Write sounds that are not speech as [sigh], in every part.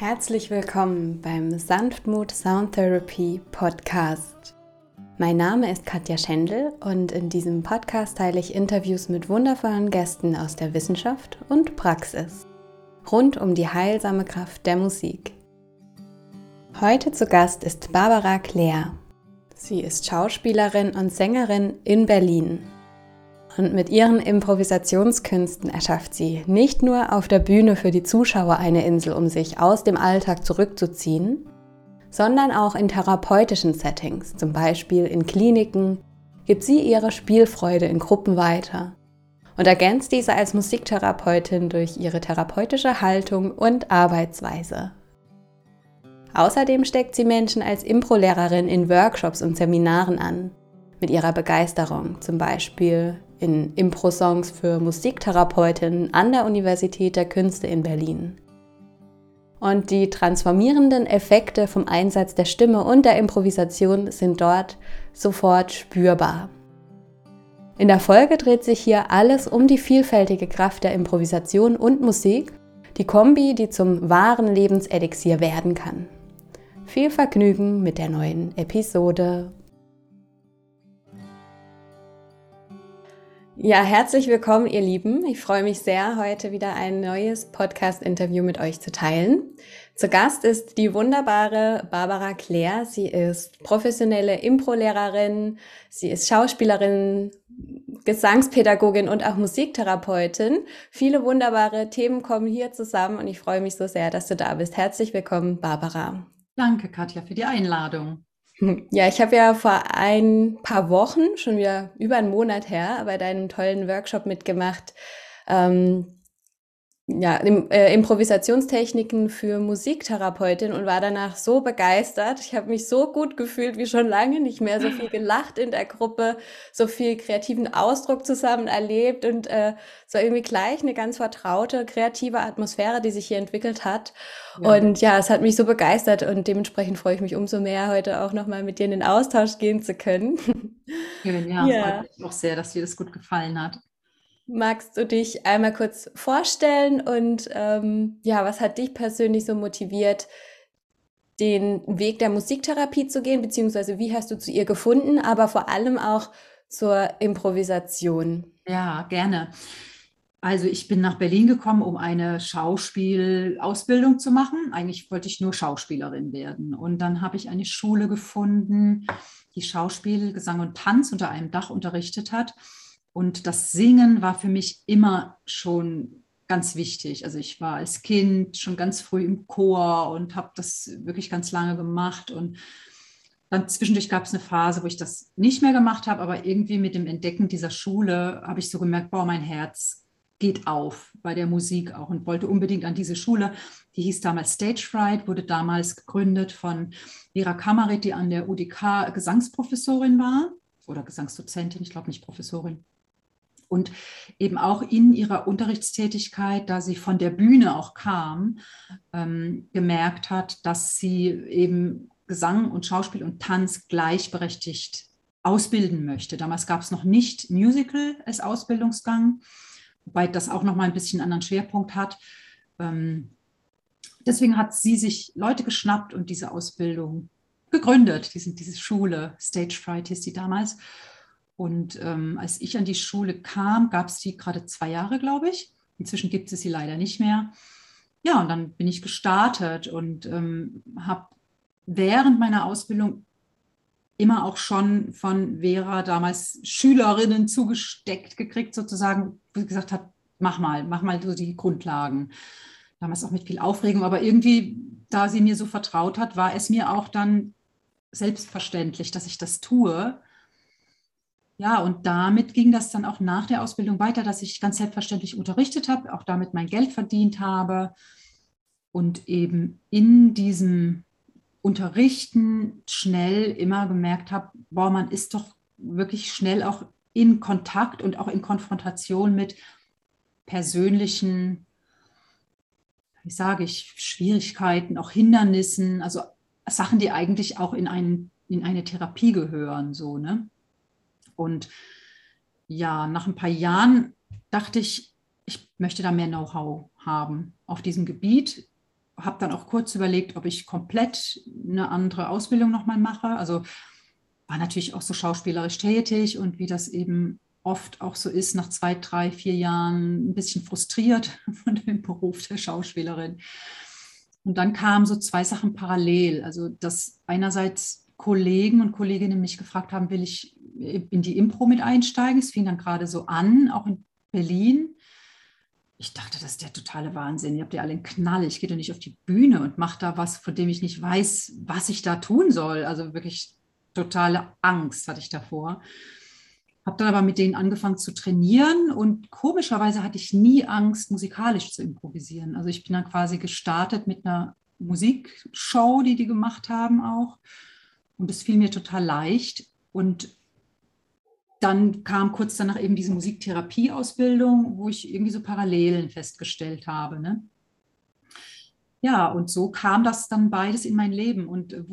Herzlich willkommen beim Sanftmut Sound Therapy Podcast. Mein Name ist Katja Schendl und in diesem Podcast teile ich Interviews mit wundervollen Gästen aus der Wissenschaft und Praxis rund um die heilsame Kraft der Musik. Heute zu Gast ist Barbara Claire. Sie ist Schauspielerin und Sängerin in Berlin und mit ihren Improvisationskünsten erschafft sie nicht nur auf der Bühne für die Zuschauer eine Insel, um sich aus dem Alltag zurückzuziehen, sondern auch in therapeutischen Settings, zum Beispiel in Kliniken, gibt sie ihre Spielfreude in Gruppen weiter und ergänzt diese als Musiktherapeutin durch ihre therapeutische Haltung und Arbeitsweise. Außerdem steckt sie Menschen als Impro-Lehrerin in Workshops und Seminaren an, mit ihrer Begeisterung, zum Beispiel in Impro-Songs für Musiktherapeutinnen an der Universität der Künste in Berlin. Und die transformierenden Effekte vom Einsatz der Stimme und der Improvisation sind dort sofort spürbar. In der Folge dreht sich hier alles um die vielfältige Kraft der Improvisation und Musik, die Kombi, die zum wahren Lebenselixier werden kann. Viel Vergnügen mit der neuen Episode. Ja, herzlich willkommen, ihr Lieben. Ich freue mich sehr, heute wieder ein neues Podcast-Interview mit euch zu teilen. Zu Gast ist die wunderbare Barbara Claire. Sie ist professionelle Impro-Lehrerin, sie ist Schauspielerin, Gesangspädagogin und auch Musiktherapeutin. Viele wunderbare Themen kommen hier zusammen und ich freue mich so sehr, dass du da bist. Herzlich willkommen, Barbara. Danke, Katja, für die Einladung. [laughs] Ja, ich habe ja vor ein paar Wochen, schon wieder über einen Monat her, bei deinem tollen Workshop mitgemacht, ähm, ja, äh, Improvisationstechniken für Musiktherapeutin und war danach so begeistert. Ich habe mich so gut gefühlt wie schon lange nicht mehr, so viel gelacht in der Gruppe, so viel kreativen Ausdruck zusammen erlebt und äh, so irgendwie gleich eine ganz vertraute, kreative Atmosphäre, die sich hier entwickelt hat. Ja. Und ja, es hat mich so begeistert und dementsprechend freue ich mich umso mehr, heute auch nochmal mit dir in den Austausch gehen zu können. Schön, ja, [laughs] ja. freut mich auch sehr, dass dir das gut gefallen hat. Magst du dich einmal kurz vorstellen und ähm, ja, was hat dich persönlich so motiviert, den Weg der Musiktherapie zu gehen, beziehungsweise wie hast du zu ihr gefunden, aber vor allem auch zur Improvisation? Ja, gerne. Also ich bin nach Berlin gekommen, um eine Schauspielausbildung zu machen. Eigentlich wollte ich nur Schauspielerin werden. Und dann habe ich eine Schule gefunden, die Schauspiel, Gesang und Tanz unter einem Dach unterrichtet hat. Und das Singen war für mich immer schon ganz wichtig. Also ich war als Kind schon ganz früh im Chor und habe das wirklich ganz lange gemacht. Und dann zwischendurch gab es eine Phase, wo ich das nicht mehr gemacht habe, aber irgendwie mit dem Entdecken dieser Schule habe ich so gemerkt, boah, mein Herz geht auf bei der Musik auch und wollte unbedingt an diese Schule. Die hieß damals Stage Fright, wurde damals gegründet von Vera Kammerit, die an der UDK Gesangsprofessorin war oder Gesangsdozentin, ich glaube nicht Professorin und eben auch in ihrer Unterrichtstätigkeit, da sie von der Bühne auch kam, ähm, gemerkt hat, dass sie eben Gesang und Schauspiel und Tanz gleichberechtigt ausbilden möchte. Damals gab es noch nicht Musical als Ausbildungsgang, wobei das auch noch mal ein bisschen anderen Schwerpunkt hat. Ähm, deswegen hat sie sich Leute geschnappt und diese Ausbildung gegründet, diese, diese Schule, Stage Fright hieß die damals. Und ähm, als ich an die Schule kam, gab es die gerade zwei Jahre, glaube ich. Inzwischen gibt es sie leider nicht mehr. Ja, und dann bin ich gestartet und ähm, habe während meiner Ausbildung immer auch schon von Vera damals Schülerinnen zugesteckt gekriegt, sozusagen, wo sie gesagt hat, mach mal, mach mal so die Grundlagen. Damals auch mit viel Aufregung, aber irgendwie, da sie mir so vertraut hat, war es mir auch dann selbstverständlich, dass ich das tue. Ja, und damit ging das dann auch nach der Ausbildung weiter, dass ich ganz selbstverständlich unterrichtet habe, auch damit mein Geld verdient habe und eben in diesem Unterrichten schnell immer gemerkt habe, boah, man ist doch wirklich schnell auch in Kontakt und auch in Konfrontation mit persönlichen, wie sage ich, Schwierigkeiten, auch Hindernissen, also Sachen, die eigentlich auch in, ein, in eine Therapie gehören, so, ne? Und ja, nach ein paar Jahren dachte ich, ich möchte da mehr Know-how haben auf diesem Gebiet. habe dann auch kurz überlegt, ob ich komplett eine andere Ausbildung nochmal mache. Also war natürlich auch so schauspielerisch tätig und wie das eben oft auch so ist, nach zwei, drei, vier Jahren ein bisschen frustriert [laughs] von dem Beruf der Schauspielerin. Und dann kamen so zwei Sachen parallel. Also, dass einerseits Kollegen und Kolleginnen mich gefragt haben, will ich in die Impro mit einsteigen? Es fing dann gerade so an, auch in Berlin. Ich dachte, das ist der totale Wahnsinn. Ihr habt ja alle einen Knall. Ich gehe doch nicht auf die Bühne und mache da was, von dem ich nicht weiß, was ich da tun soll. Also wirklich totale Angst hatte ich davor. Habe dann aber mit denen angefangen zu trainieren und komischerweise hatte ich nie Angst, musikalisch zu improvisieren. Also ich bin dann quasi gestartet mit einer Musikshow, die die gemacht haben auch. Und es fiel mir total leicht. Und dann kam kurz danach eben diese Musiktherapieausbildung, wo ich irgendwie so Parallelen festgestellt habe. Ne? ja, und so kam das dann beides in mein Leben. Und äh,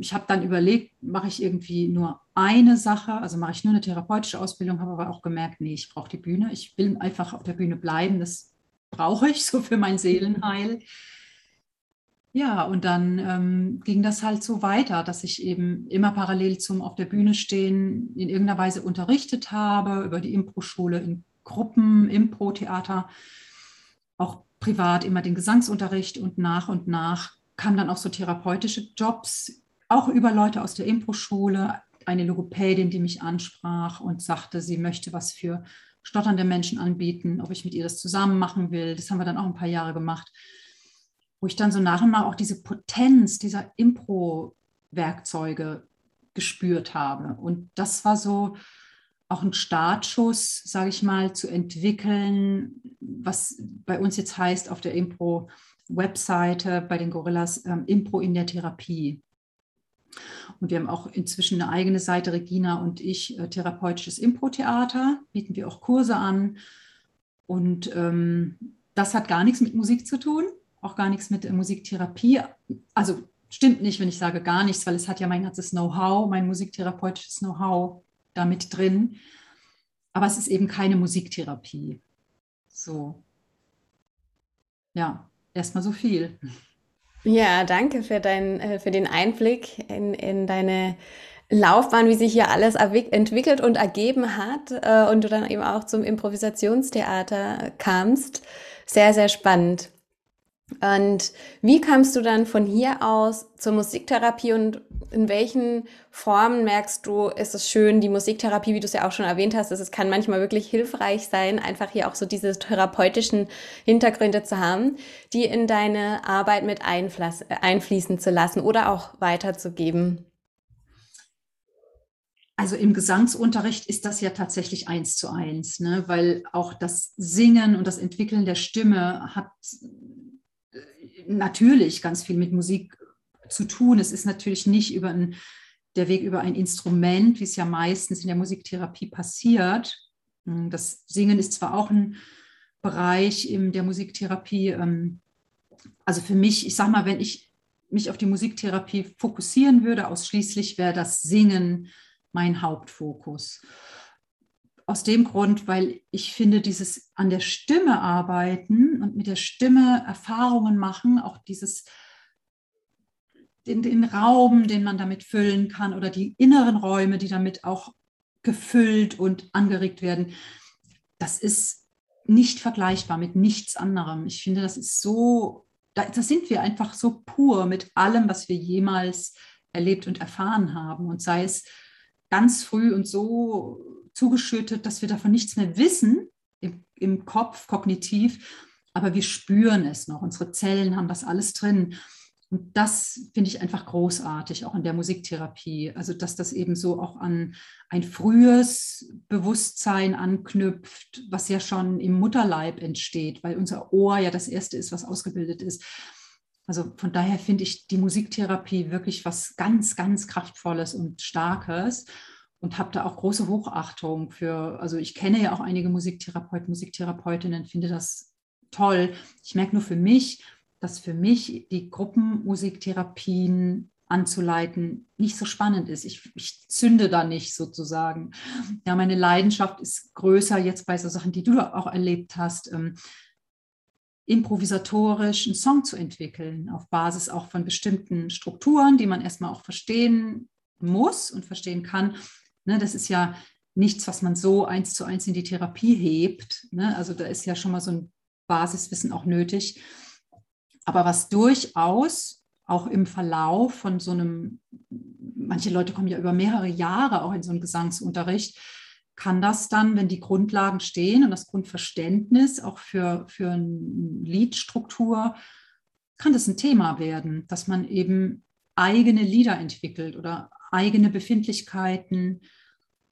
ich habe dann überlegt, mache ich irgendwie nur eine Sache, also mache ich nur eine therapeutische Ausbildung, habe aber auch gemerkt, nee, ich brauche die Bühne. Ich will einfach auf der Bühne bleiben. Das brauche ich so für mein Seelenheil. Ja, und dann ähm, ging das halt so weiter, dass ich eben immer parallel zum auf der Bühne stehen in irgendeiner Weise unterrichtet habe, über die Impro-Schule in Gruppen, Impro-Theater, auch privat immer den Gesangsunterricht und nach und nach kamen dann auch so therapeutische Jobs, auch über Leute aus der Impro-Schule, eine Logopädin, die mich ansprach und sagte, sie möchte was für stotternde Menschen anbieten, ob ich mit ihr das zusammen machen will. Das haben wir dann auch ein paar Jahre gemacht, wo ich dann so nach und nach auch diese Potenz dieser Impro-Werkzeuge gespürt habe. Und das war so, auch einen Startschuss, sage ich mal, zu entwickeln, was bei uns jetzt heißt auf der Impro-Webseite bei den Gorillas ähm, Impro in der Therapie. Und wir haben auch inzwischen eine eigene Seite, Regina und ich, äh, therapeutisches Impro-Theater, bieten wir auch Kurse an. Und ähm, das hat gar nichts mit Musik zu tun, auch gar nichts mit äh, Musiktherapie. Also stimmt nicht, wenn ich sage gar nichts, weil es hat ja mein ganzes Know-how, mein musiktherapeutisches Know-how damit drin. Aber es ist eben keine Musiktherapie. So. Ja, erstmal so viel. Ja, danke für, dein, äh, für den Einblick in, in deine Laufbahn, wie sich hier alles entwickelt und ergeben hat äh, und du dann eben auch zum Improvisationstheater kamst. Sehr, sehr spannend. Und wie kamst du dann von hier aus zur Musiktherapie und in welchen Formen merkst du, ist es schön, die Musiktherapie, wie du es ja auch schon erwähnt hast, es kann manchmal wirklich hilfreich sein, einfach hier auch so diese therapeutischen Hintergründe zu haben, die in deine Arbeit mit einfließen zu lassen oder auch weiterzugeben? Also im Gesangsunterricht ist das ja tatsächlich eins zu eins, ne? weil auch das Singen und das Entwickeln der Stimme hat natürlich ganz viel mit Musik zu tun. Es ist natürlich nicht über ein, der Weg über ein Instrument, wie es ja meistens in der Musiktherapie passiert. Hm, das Singen ist zwar auch ein Bereich in der Musiktherapie. Ähm, also für mich, ich sage mal, wenn ich mich auf die Musiktherapie fokussieren würde, ausschließlich wäre das Singen mein Hauptfokus aus dem Grund, weil ich finde, dieses an der Stimme arbeiten und mit der Stimme Erfahrungen machen, auch dieses den, den Raum, den man damit füllen kann oder die inneren Räume, die damit auch gefüllt und angeregt werden, das ist nicht vergleichbar mit nichts anderem. Ich finde, das ist so, da, da sind wir einfach so pur mit allem, was wir jemals erlebt und erfahren haben. Und sei es ganz früh und so zugeschüttet, dass wir davon nichts mehr wissen im, im Kopf, kognitiv, aber wir spüren es noch. Unsere Zellen haben das alles drin. Und das finde ich einfach großartig, auch in der Musiktherapie. Also, dass das eben so auch an ein frühes Bewusstsein anknüpft, was ja schon im Mutterleib entsteht, weil unser Ohr ja das erste ist, was ausgebildet ist. Also von daher finde ich die Musiktherapie wirklich was ganz, ganz Kraftvolles und Starkes und habe da auch große Hochachtung für, also ich kenne ja auch einige Musiktherapeuten, Musiktherapeutinnen, finde das toll. Ich merke nur für mich, dass für mich die Gruppenmusiktherapien anzuleiten nicht so spannend ist. Ich, ich, zünde da nicht sozusagen. Ja, meine Leidenschaft ist größer jetzt bei so Sachen, die du auch erlebt hast. Ähm, improvisatorisch einen Song zu entwickeln, auf Basis auch von bestimmten Strukturen, die man erstmal auch verstehen muss und verstehen kann. Ne, das ist ja nichts, was man so eins zu eins in die Therapie hebt. Ne? Also da ist ja schon mal so ein Basiswissen auch nötig. Aber was durchaus auch im Verlauf von so einem, manche Leute kommen ja über mehrere Jahre auch in so einen Gesangsunterricht, kann das dann, wenn die Grundlagen stehen und das Grundverständnis auch für, für eine Liedstruktur, kann das ein Thema werden, dass man eben eigene Lieder entwickelt oder eigene Befindlichkeiten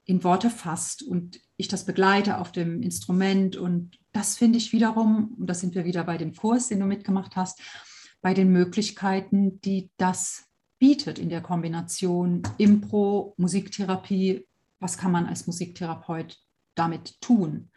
in Worte fasst und ich das begleite auf dem Instrument. Und das finde ich wiederum, und da sind wir wieder bei dem Kurs, den du mitgemacht hast, bei den Möglichkeiten, die das bietet in der Kombination Impro, Musiktherapie was kann man als Musiktherapeut damit tun?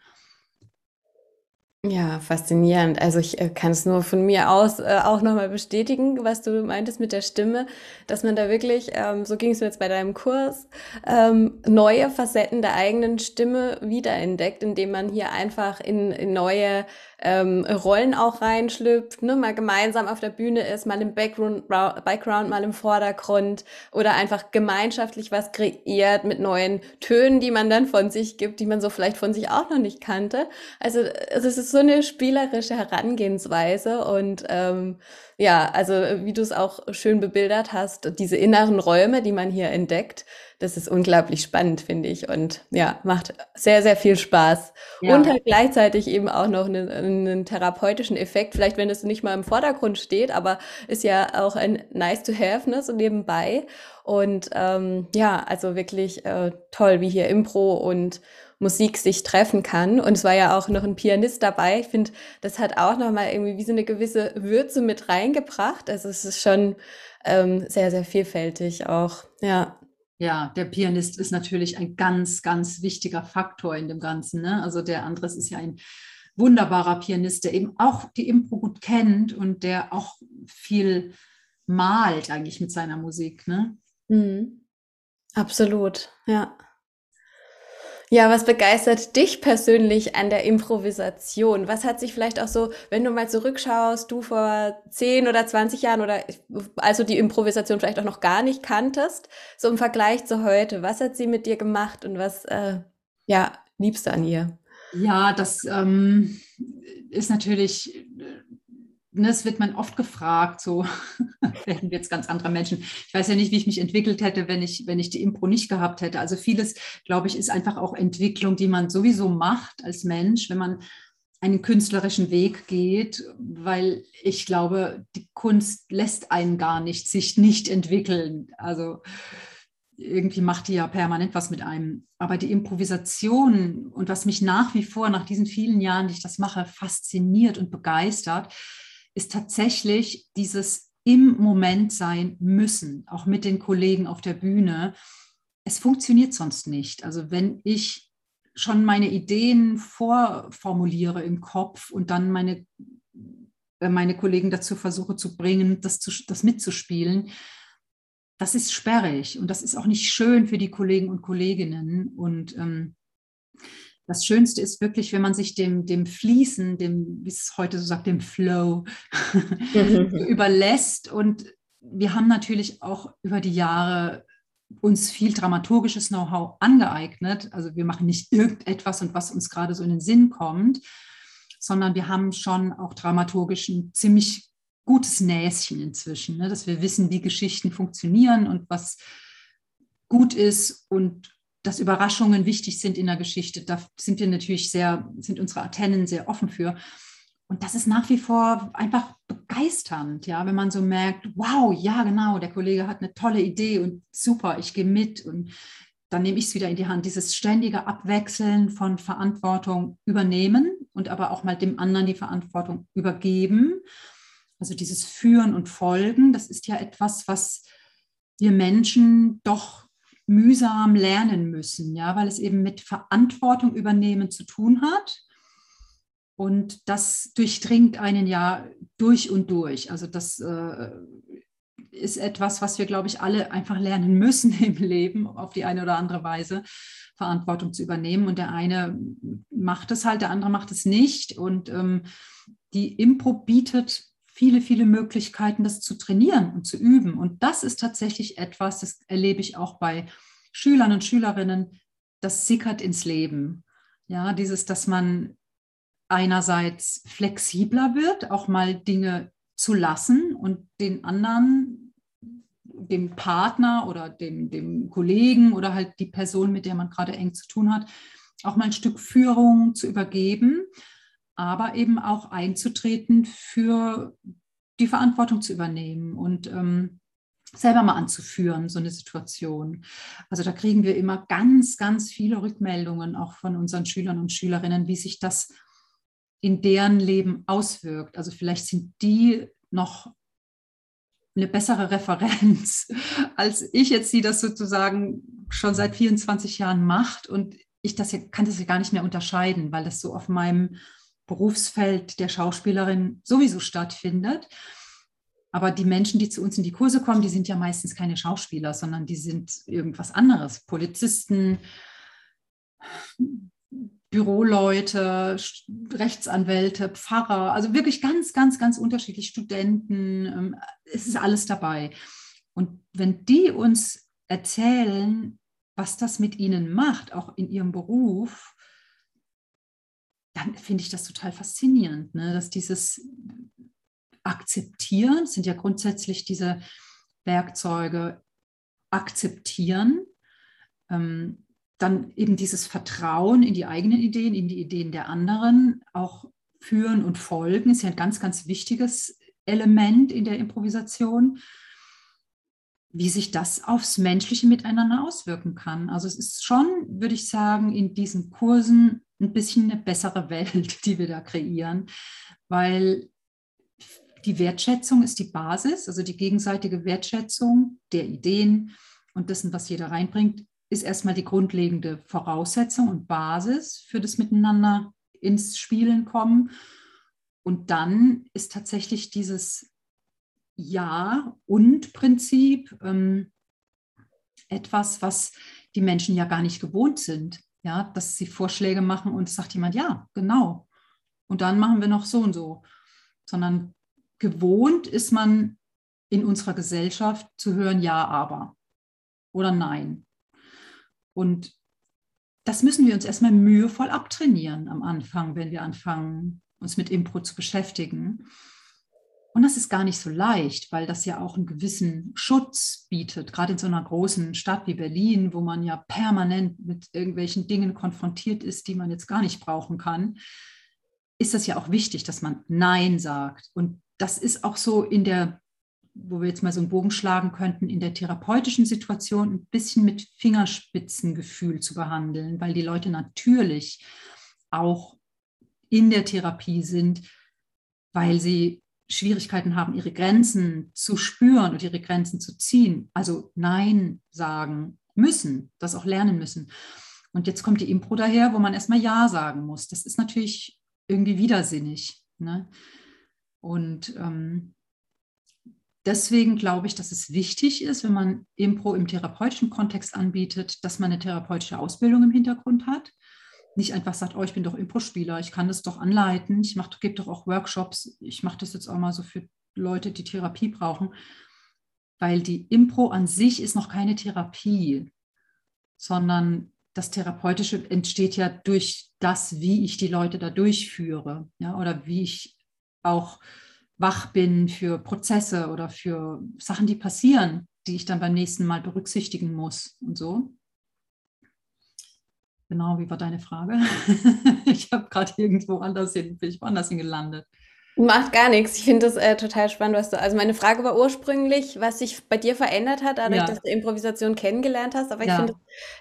Ja, faszinierend. Also ich äh, kann es nur von mir aus äh, auch nochmal bestätigen, was du meintest mit der Stimme, dass man da wirklich, ähm, so ging es mir jetzt bei deinem Kurs, ähm, neue Facetten der eigenen Stimme wiederentdeckt, indem man hier einfach in, in neue ähm, Rollen auch reinschlüpft, ne? mal gemeinsam auf der Bühne ist, mal im Background, Background, mal im Vordergrund oder einfach gemeinschaftlich was kreiert mit neuen Tönen, die man dann von sich gibt, die man so vielleicht von sich auch noch nicht kannte. Also, also es ist so eine spielerische Herangehensweise und ähm, ja, also wie du es auch schön bebildert hast, diese inneren Räume, die man hier entdeckt, das ist unglaublich spannend, finde ich. Und ja, macht sehr, sehr viel Spaß. Ja. Und hat gleichzeitig eben auch noch einen, einen, therapeutischen Effekt, vielleicht wenn es nicht mal im Vordergrund steht, aber ist ja auch ein nice to have, ne, so nebenbei. Und ähm, ja, also wirklich äh, toll, wie hier Impro und Musik sich treffen kann. Und es war ja auch noch ein Pianist dabei. Ich finde, das hat auch noch mal irgendwie wie so eine gewisse Würze mit reingebracht. Also es ist schon ähm, sehr, sehr vielfältig auch. Ja. Ja, der Pianist ist natürlich ein ganz, ganz wichtiger Faktor in dem Ganzen. Ne? Also der Andres ist ja ein wunderbarer Pianist, der eben auch die Impro gut kennt und der auch viel malt eigentlich mit seiner Musik. Ne? Mhm. Absolut, ja. Ja, was begeistert dich persönlich an der Improvisation? Was hat sich vielleicht auch so, wenn du mal zurückschaust, du vor 10 oder 20 Jahren oder also die Improvisation vielleicht auch noch gar nicht kanntest, so im Vergleich zu heute, was hat sie mit dir gemacht und was äh, ja, liebst du an ihr? Ja, das ähm, ist natürlich ne, es wird man oft gefragt, so [laughs] werden wir jetzt ganz andere Menschen. Ich weiß ja nicht, wie ich mich entwickelt hätte, wenn ich, wenn ich die Impro nicht gehabt hätte. Also vieles, glaube ich, ist einfach auch Entwicklung, die man sowieso macht als Mensch, wenn man einen künstlerischen Weg geht, weil ich glaube, die Kunst lässt einen gar nicht sich nicht entwickeln. Also irgendwie macht die ja permanent was mit einem. Aber die Improvisation und was mich nach wie vor, nach diesen vielen Jahren, die ich das mache, fasziniert und begeistert, ist tatsächlich dieses im Moment sein müssen, auch mit den Kollegen auf der Bühne. Es funktioniert sonst nicht. Also wenn ich schon meine Ideen vorformuliere im Kopf und dann meine, äh, meine Kollegen dazu versuche zu bringen, das, zu, das mitzuspielen, das ist sperrig und das ist auch nicht schön für die Kollegen und Kolleginnen. Und ähm, das Schönste ist wirklich, wenn man sich dem, dem Fließen, dem, wie es heute so sagt, dem Flow [laughs] [laughs] überlässt. Und wir haben natürlich auch über die Jahre uns viel dramaturgisches Know-how angeeignet. Also wir machen nicht irgendetwas und was uns gerade so in den Sinn kommt, sondern wir haben schon auch dramaturgisch ein ziemlich gutes Näschen inzwischen, ne? dass wir wissen, wie Geschichten funktionieren und was gut ist und dass Überraschungen wichtig sind in der Geschichte. Da sind wir natürlich sehr, sind unsere Antennen sehr offen für. Und das ist nach wie vor einfach begeisternd, ja, wenn man so merkt, wow, ja, genau, der Kollege hat eine tolle Idee und super, ich gehe mit und dann nehme ich es wieder in die Hand. Dieses ständige Abwechseln von Verantwortung übernehmen und aber auch mal dem anderen die Verantwortung übergeben. Also dieses Führen und Folgen, das ist ja etwas, was wir Menschen doch mühsam lernen müssen, ja, weil es eben mit Verantwortung übernehmen zu tun hat. Und das durchdringt einen ja durch und durch. Also das äh, ist etwas, was wir, glaube ich, alle einfach lernen müssen [laughs] im Leben, auf die eine oder andere Weise Verantwortung zu übernehmen. Und der eine macht es halt, der andere macht es nicht. Und ähm, die Impro bietet viele, viele Möglichkeiten, das zu trainieren und zu üben. Und das ist tatsächlich etwas, das erlebe ich auch bei Schülern und Schülerinnen, das sickert ins Leben. Ja, dieses, dass man einerseits flexibler wird, auch mal Dinge zu lassen und den anderen, dem Partner oder dem, dem Kollegen oder halt die Person, mit der man gerade eng zu tun hat, auch mal ein Stück Führung zu übergeben aber eben auch einzutreten für die Verantwortung zu übernehmen und ähm, selber mal anzuführen, so eine Situation. Also da kriegen wir immer ganz, ganz viele Rückmeldungen auch von unseren Schülern und Schülerinnen, wie sich das in deren Leben auswirkt. Also vielleicht sind die noch eine bessere Referenz, [laughs] als ich jetzt, die das sozusagen schon seit 24 Jahren macht. Und ich das hier, kann das ja gar nicht mehr unterscheiden, weil das so auf meinem Berufsfeld der Schauspielerin sowieso stattfindet. Aber die Menschen, die zu uns in die Kurse kommen, die sind ja meistens keine Schauspieler, sondern die sind irgendwas anderes. Polizisten, Büroleute, Rechtsanwälte, Pfarrer, also wirklich ganz, ganz, ganz unterschiedlich, Studenten, ähm, es ist alles dabei. Und wenn die uns erzählen, was das mit ihnen macht, auch in ihrem Beruf, dann finde ich das total faszinierend, ne? dass dieses Akzeptieren, sind ja grundsätzlich diese Werkzeuge, akzeptieren, ähm, dann eben dieses Vertrauen in die eigenen Ideen, in die Ideen der anderen, auch führen und folgen, ist ja ein ganz, ganz wichtiges Element in der Improvisation, wie sich das aufs menschliche Miteinander auswirken kann. Also es ist schon, würde ich sagen, in diesen Kursen ein bisschen eine bessere [laughs] Welt, die wir da kreieren, weil die Wertschätzung ist die Basis, also die gegenseitige Wertschätzung der Ideen und dessen, was jeder reinbringt, ist erstmal die grundlegende Voraussetzung und Basis für das Miteinander ins Spielen kommen. Und dann ist tatsächlich dieses Ja und Prinzip ähm, etwas, was die Menschen ja gar nicht gewohnt sind ja, dass sie Vorschläge machen und sagt jemand, ja, genau. Und dann machen wir noch so und so. Sondern gewohnt ist man in unserer Gesellschaft zu hören, ja, aber oder nein. Und das müssen wir uns erstmal mühevoll abtrainieren am Anfang, wenn wir anfangen, uns mit Impro zu beschäftigen. Und das ist gar nicht so leicht, weil das ja auch einen gewissen Schutz bietet, gerade in so einer großen Stadt wie Berlin, wo man ja permanent mit irgendwelchen Dingen konfrontiert ist, die man jetzt gar nicht brauchen kann, ist das ja auch wichtig, dass man Nein sagt. Und das ist auch so in der, wo wir jetzt mal so einen Bogen schlagen könnten, in der therapeutischen Situation ein bisschen mit Fingerspitzengefühl zu behandeln, weil die Leute natürlich auch in der Therapie sind, weil sie Schwierigkeiten haben, ihre Grenzen zu spüren und ihre Grenzen zu ziehen, also Nein sagen müssen, das auch lernen müssen. Und jetzt kommt die Impro daher, wo man erstmal Ja sagen muss. Das ist natürlich irgendwie widersinnig. Ne? Und ähm, deswegen glaube ich, dass es wichtig ist, wenn man Impro im therapeutischen Kontext anbietet, dass man eine therapeutische Ausbildung im Hintergrund hat nicht einfach sagt, oh, ich bin doch Impro-Spieler, ich kann das doch anleiten, ich gebe doch auch Workshops, ich mache das jetzt auch mal so für Leute, die Therapie brauchen, weil die Impro an sich ist noch keine Therapie, sondern das Therapeutische entsteht ja durch das, wie ich die Leute da durchführe, ja, oder wie ich auch wach bin für Prozesse oder für Sachen, die passieren, die ich dann beim nächsten Mal berücksichtigen muss und so. Genau, wie war deine Frage? [laughs] ich habe gerade irgendwo anders hin, bin ich woanders hin gelandet. Macht gar nichts. Ich finde das äh, total spannend, was du. Also meine Frage war ursprünglich, was sich bei dir verändert hat, dadurch, ja. dass du Improvisation kennengelernt hast. Aber ich ja. finde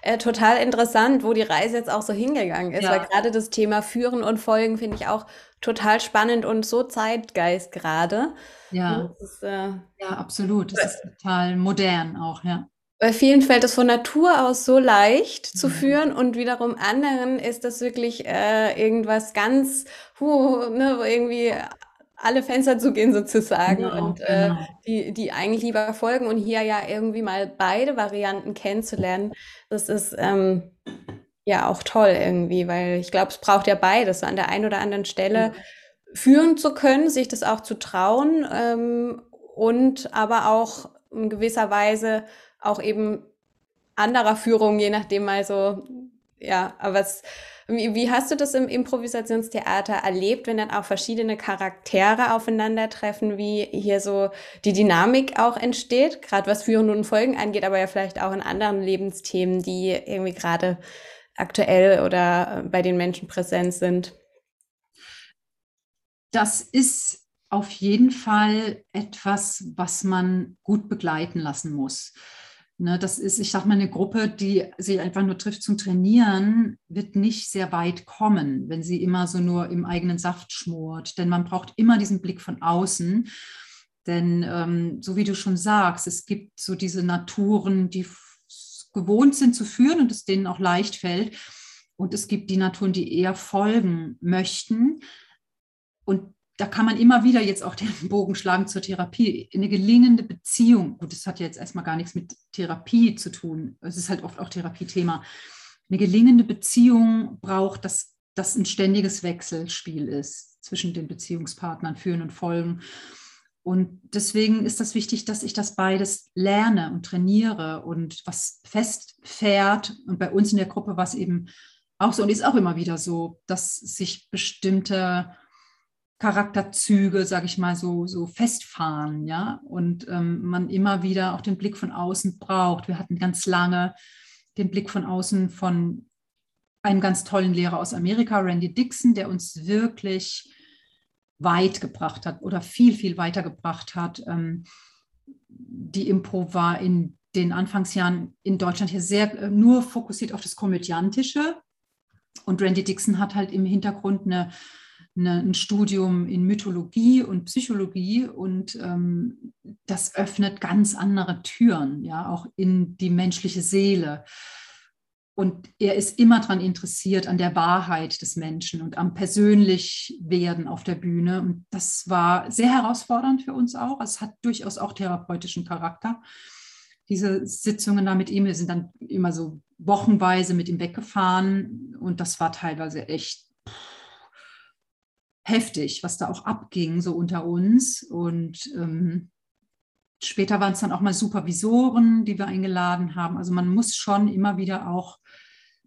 es äh, total interessant, wo die Reise jetzt auch so hingegangen ist. Ja. Weil gerade das Thema Führen und Folgen finde ich auch total spannend und so Zeitgeist gerade. Ja. Ist, äh, ja, absolut. Das ist total modern auch, ja. Bei vielen fällt es von Natur aus so leicht zu mhm. führen und wiederum anderen ist das wirklich äh, irgendwas ganz, huh, ne, irgendwie alle Fenster zugehen sozusagen genau, und äh, genau. die, die eigentlich lieber folgen und hier ja irgendwie mal beide Varianten kennenzulernen, das ist ähm, ja auch toll irgendwie, weil ich glaube, es braucht ja beides. An der einen oder anderen Stelle führen zu können, sich das auch zu trauen ähm, und aber auch in gewisser Weise auch eben anderer Führung, je nachdem mal so, ja, aber was, wie, wie hast du das im Improvisationstheater erlebt, wenn dann auch verschiedene Charaktere aufeinandertreffen, wie hier so die Dynamik auch entsteht, gerade was Führen und Folgen angeht, aber ja vielleicht auch in anderen Lebensthemen, die irgendwie gerade aktuell oder bei den Menschen präsent sind? Das ist auf jeden Fall etwas, was man gut begleiten lassen muss. Ne, das ist, ich sage mal, eine Gruppe, die sich einfach nur trifft zum Trainieren, wird nicht sehr weit kommen, wenn sie immer so nur im eigenen Saft schmort. Denn man braucht immer diesen Blick von außen. Denn ähm, so wie du schon sagst, es gibt so diese Naturen, die gewohnt sind zu führen und es denen auch leicht fällt. Und es gibt die Naturen, die eher folgen möchten. Und da kann man immer wieder jetzt auch den [laughs] Bogen schlagen zur Therapie. Eine gelingende Beziehung, gut, das hat jetzt erstmal gar nichts mit Therapie zu tun, es ist halt oft auch Therapiethema. Eine gelingende Beziehung braucht, dass das ein ständiges Wechselspiel ist zwischen den Beziehungspartnern, Führen und Folgen. Und deswegen ist das wichtig, dass ich das beides lerne und trainiere und was festfährt. Und bei uns in der Gruppe war es eben auch so und ist auch immer wieder so, dass sich bestimmte Charakterzüge, sage ich mal, so, so festfahren, ja, und ähm, man immer wieder auch den Blick von außen braucht. Wir hatten ganz lange den Blick von außen von einem ganz tollen Lehrer aus Amerika, Randy Dixon, der uns wirklich weit gebracht hat oder viel, viel weiter gebracht hat. Ähm, die Impro war in den Anfangsjahren in Deutschland hier sehr äh, nur fokussiert auf das Komödiantische. Und Randy Dixon hat halt im Hintergrund eine eine, ein Studium in Mythologie und Psychologie und ähm, das öffnet ganz andere Türen, ja, auch in die menschliche Seele. Und er ist immer daran interessiert an der Wahrheit des Menschen und am Persönlichwerden auf der Bühne. Und das war sehr herausfordernd für uns auch. Es hat durchaus auch therapeutischen Charakter. Diese Sitzungen da mit ihm, wir sind dann immer so wochenweise mit ihm weggefahren und das war teilweise echt heftig, was da auch abging, so unter uns. Und ähm, später waren es dann auch mal Supervisoren, die wir eingeladen haben. Also man muss schon immer wieder auch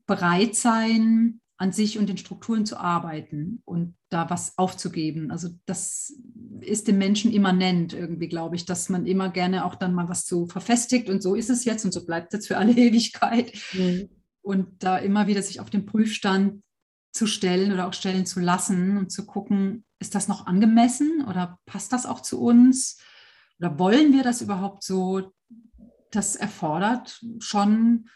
bereit sein, an sich und den Strukturen zu arbeiten und da was aufzugeben. Also das ist dem Menschen immanent irgendwie, glaube ich, dass man immer gerne auch dann mal was so verfestigt und so ist es jetzt und so bleibt es jetzt für alle [laughs] Ewigkeit. Mhm. Und da immer wieder sich auf den Prüfstand zu stellen oder auch stellen zu lassen und zu gucken, ist das noch angemessen oder passt das auch zu uns? Oder wollen wir das überhaupt so? Das erfordert schon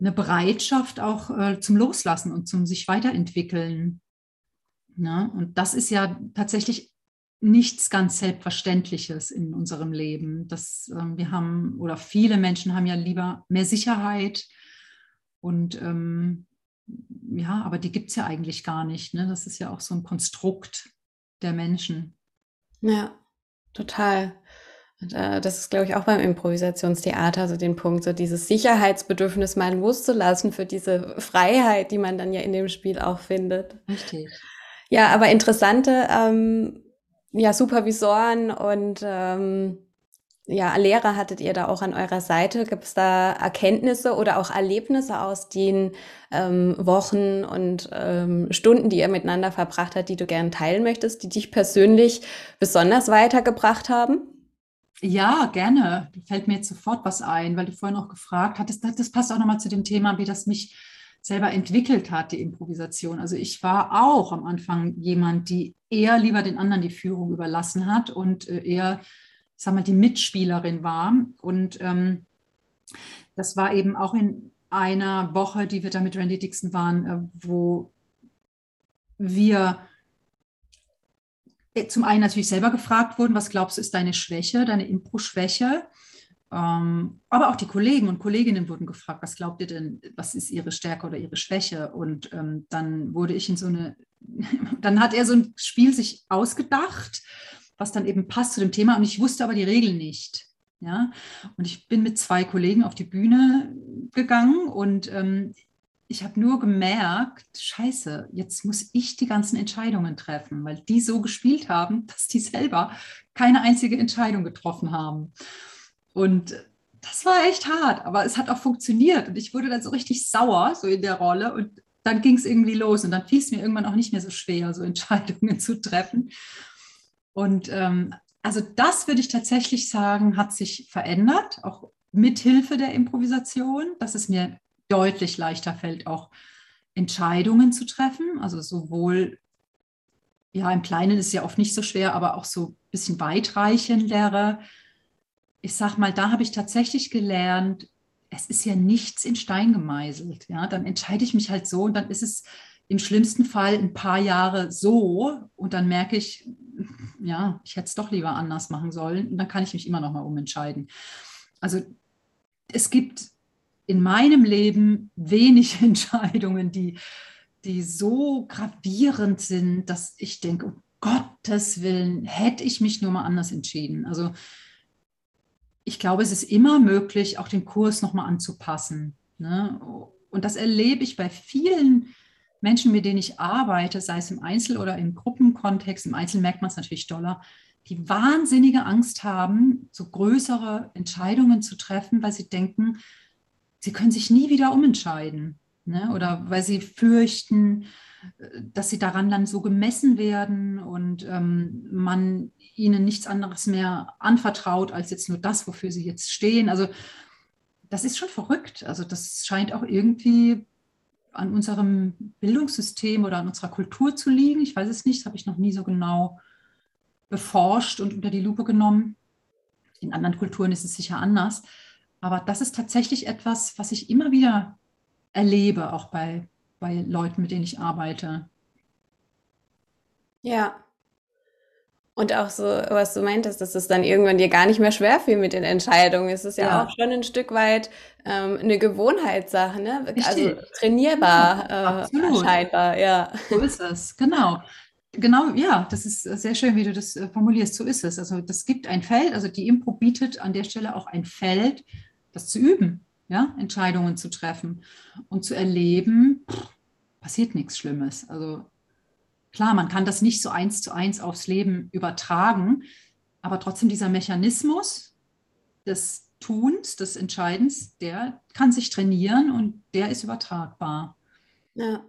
eine Bereitschaft auch äh, zum Loslassen und zum sich weiterentwickeln. Ne? Und das ist ja tatsächlich nichts ganz Selbstverständliches in unserem Leben. Das, äh, wir haben, oder viele Menschen haben ja lieber mehr Sicherheit und ähm, ja, aber die gibt es ja eigentlich gar nicht. Ne? Das ist ja auch so ein Konstrukt der Menschen. Ja, total. Und, äh, das ist, glaube ich, auch beim Improvisationstheater so den Punkt, so dieses Sicherheitsbedürfnis mal loszulassen für diese Freiheit, die man dann ja in dem Spiel auch findet. Richtig. Ja, aber interessante ähm, ja, Supervisoren und ähm, ja, Lehrer hattet ihr da auch an eurer Seite? Gibt es da Erkenntnisse oder auch Erlebnisse aus den ähm, Wochen und ähm, Stunden, die ihr miteinander verbracht habt, die du gerne teilen möchtest, die dich persönlich besonders weitergebracht haben? Ja, gerne. Fällt mir jetzt sofort was ein, weil du vorhin auch gefragt hattest. Das passt auch nochmal zu dem Thema, wie das mich selber entwickelt hat, die Improvisation. Also ich war auch am Anfang jemand, die eher lieber den anderen die Führung überlassen hat und äh, eher sag mal, die Mitspielerin war. Und ähm, das war eben auch in einer Woche, die wir da mit Randy Dixon waren, äh, wo wir äh, zum einen natürlich selber gefragt wurden, was glaubst du ist deine Schwäche, deine Impro-Schwäche? Ähm, aber auch die Kollegen und Kolleginnen wurden gefragt, was glaubt ihr denn, was ist ihre Stärke oder ihre Schwäche? Und ähm, dann wurde ich in so eine, [laughs] dann hat er so ein Spiel sich ausgedacht was dann eben passt zu dem Thema. Und ich wusste aber die Regeln nicht. Ja, und ich bin mit zwei Kollegen auf die Bühne gegangen und ähm, ich habe nur gemerkt, scheiße, jetzt muss ich die ganzen Entscheidungen treffen, weil die so gespielt haben, [laughs] dass die selber keine einzige Entscheidung getroffen haben. Und das war echt hart, aber es hat auch funktioniert. Und ich wurde dann so richtig sauer, so in der Rolle. Und dann ging es irgendwie los. Und dann fiel es mir irgendwann auch nicht mehr so schwer, so Entscheidungen [laughs] zu treffen. Und ähm, also das würde ich tatsächlich sagen, hat sich verändert, auch mit Hilfe der Improvisation, dass es mir deutlich leichter fällt, auch Entscheidungen zu treffen. Also sowohl, ja, im Kleinen ist es ja oft nicht so schwer, aber auch so ein bisschen weitreichendere. Ich sag mal, da habe ich tatsächlich gelernt, es ist ja nichts in Stein gemeißelt. Ja, dann entscheide ich mich halt so und dann ist es im schlimmsten Fall ein paar Jahre so und dann merke ich, ja, ich hätte es doch lieber anders machen sollen und dann kann ich mich immer noch mal umentscheiden. Also es gibt in meinem Leben wenig [laughs] Entscheidungen, die, die so gravierend sind, dass ich denke, um Gottes Willen, hätte ich mich nur mal anders entschieden. Also ich glaube, es ist immer möglich, auch den Kurs nochmal anzupassen. Ne? Und das erlebe ich bei vielen Menschen, mit denen ich arbeite, sei es im Einzel- oder im Gruppenkontext. Im Einzel merkt man es natürlich doller, die wahnsinnige Angst haben, so größere Entscheidungen zu treffen, weil sie denken, sie können sich nie wieder umentscheiden. Ne? Oder weil sie fürchten, äh, dass sie daran dann so gemessen werden und ähm, man ihnen nichts anderes mehr anvertraut als jetzt nur das, wofür sie jetzt stehen. Also das ist schon verrückt. Also das scheint auch irgendwie an unserem Bildungssystem oder an unserer Kultur zu liegen. Ich weiß es nicht, das habe ich noch nie so genau beforscht und unter die Lupe genommen. In anderen Kulturen ist es sicher anders. Aber das ist tatsächlich etwas, was ich immer wieder erlebe, auch bei, bei Leuten, mit denen ich arbeite. Ja. Und auch so, was du meintest, dass es dann irgendwann dir gar nicht mehr schwer fiel mit den Entscheidungen. Es ist ja, ja. auch schon ein Stück weit ähm, eine Gewohnheitssache, ne? Also Richtig. Also trainierbar, ja, äh, scheinbar, ja. So ist es, genau. Genau, ja, das ist sehr schön, wie du das äh, formulierst. So ist es. Also das gibt ein Feld, also die Impro bietet an der Stelle auch ein Feld, das zu üben, ja, Entscheidungen zu treffen und zu erleben, passiert nichts Schlimmes. Also klar, man kann das nicht so eins zu eins aufs Leben übertragen, aber trotzdem dieser Mechanismus des Tuns, des Entscheidens, der kann sich trainieren und der ist übertragbar. Ja.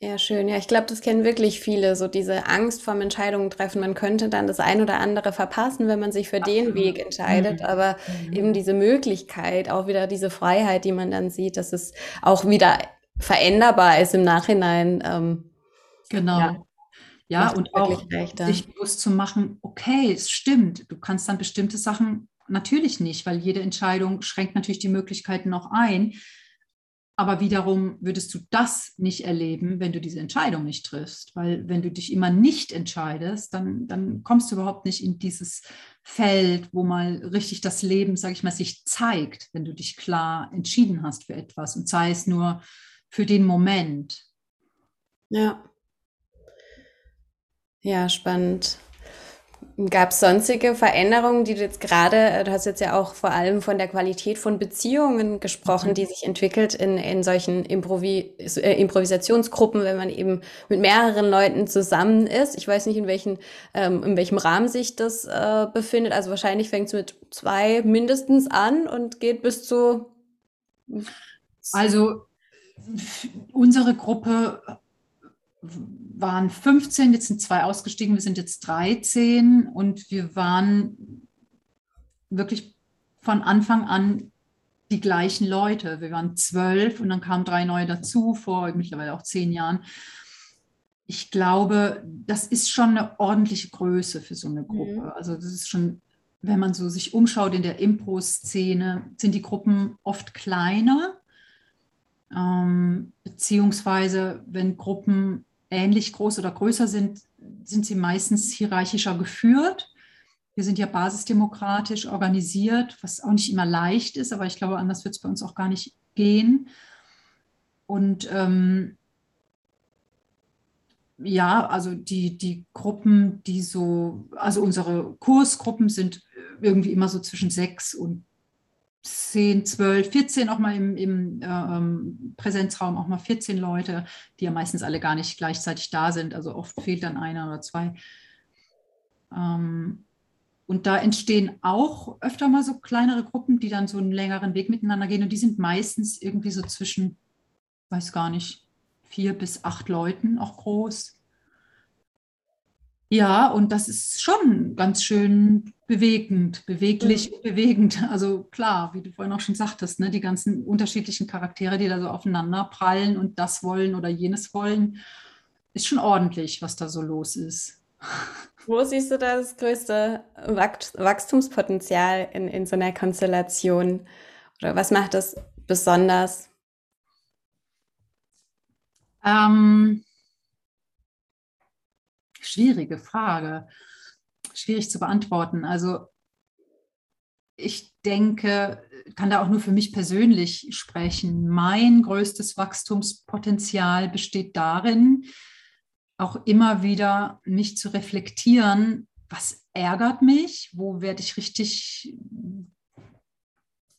Ja, schön. Ja, ich glaube, das kennen wirklich viele, so diese Angst vorm Entscheidungen treffen. Man könnte dann das ein oder andere verpassen, wenn man sich für den Weg entscheidet. Mhm. Aber mhm. eben diese Möglichkeit, auch wieder diese Freiheit, die man dann sieht, dass es auch wieder veränderbar ist im Nachhinein. Ähm, genau. Ja, ja und auch leichter. sich bewusst zu machen, okay, es stimmt, du kannst dann bestimmte Sachen natürlich nicht, weil jede Entscheidung schränkt natürlich die Möglichkeiten noch ein. Aber wiederum würdest du das nicht erleben, wenn du diese Entscheidung nicht triffst. Weil wenn du dich immer nicht entscheidest, dann, dann kommst du überhaupt nicht in dieses Feld, wo mal richtig das Leben, sage ich mal, sich zeigt, wenn du dich klar entschieden hast für etwas und sei es nur für den Moment. Ja. Ja, spannend. Gab es sonstige Veränderungen, die du jetzt gerade, äh, du hast jetzt ja auch vor allem von der Qualität von Beziehungen gesprochen, mhm. die sich entwickelt in, in solchen Improvi äh, Improvisationsgruppen, wenn man eben mit mehreren Leuten zusammen ist. Ich weiß nicht, in, welchen, ähm, in welchem Rahmen sich das äh, befindet. Also wahrscheinlich fängt es mit zwei mindestens an und geht bis zu. Also unsere Gruppe waren 15, jetzt sind zwei ausgestiegen, wir sind jetzt 13 und wir waren wirklich von Anfang an die gleichen Leute. Wir waren zwölf und dann kamen drei neue dazu, vor mittlerweile auch zehn Jahren. Ich glaube, das ist schon eine ordentliche Größe für so eine mhm. Gruppe. Mhm. Also das ist schon, wenn man so sich umschaut in der Impro-Szene, sind die Gruppen oft kleiner. Ähm, beziehungsweise wenn Gruppen ähnlich groß oder größer sind, sind sie meistens hierarchischer geführt. Wir sind ja basisdemokratisch organisiert, was auch nicht immer leicht ist, aber ich glaube, anders wird es bei uns auch gar nicht gehen. Und ähm, ja, also die, die Gruppen, die so, also unsere Kursgruppen sind irgendwie immer so zwischen sechs und 10, 12, 14 auch mal im, im äh, ähm, Präsenzraum, auch mal 14 Leute, die ja meistens alle gar nicht gleichzeitig da sind. Also oft fehlt dann einer oder zwei. Ähm, und da entstehen auch öfter mal so kleinere Gruppen, die dann so einen längeren Weg miteinander gehen. Und die sind meistens irgendwie so zwischen, weiß gar nicht, vier bis acht Leuten auch groß. Ja, und das ist schon ganz schön bewegend, beweglich, mhm. bewegend. [laughs] Also klar, wie du vorhin auch schon sagtest, ne, die ganzen unterschiedlichen Charaktere, die da so aufeinander prallen und das wollen oder jenes wollen, ist schon ordentlich, was da so los ist. [laughs] Wo siehst du das größte Wachstumspotenzial in, in so einer Konstellation? Oder was macht das besonders? Ähm, schwierige Frage. Schwierig zu beantworten. Also ich denke, kann da auch nur für mich persönlich sprechen. Mein größtes Wachstumspotenzial besteht darin, auch immer wieder mich zu reflektieren, was ärgert mich, wo werde ich richtig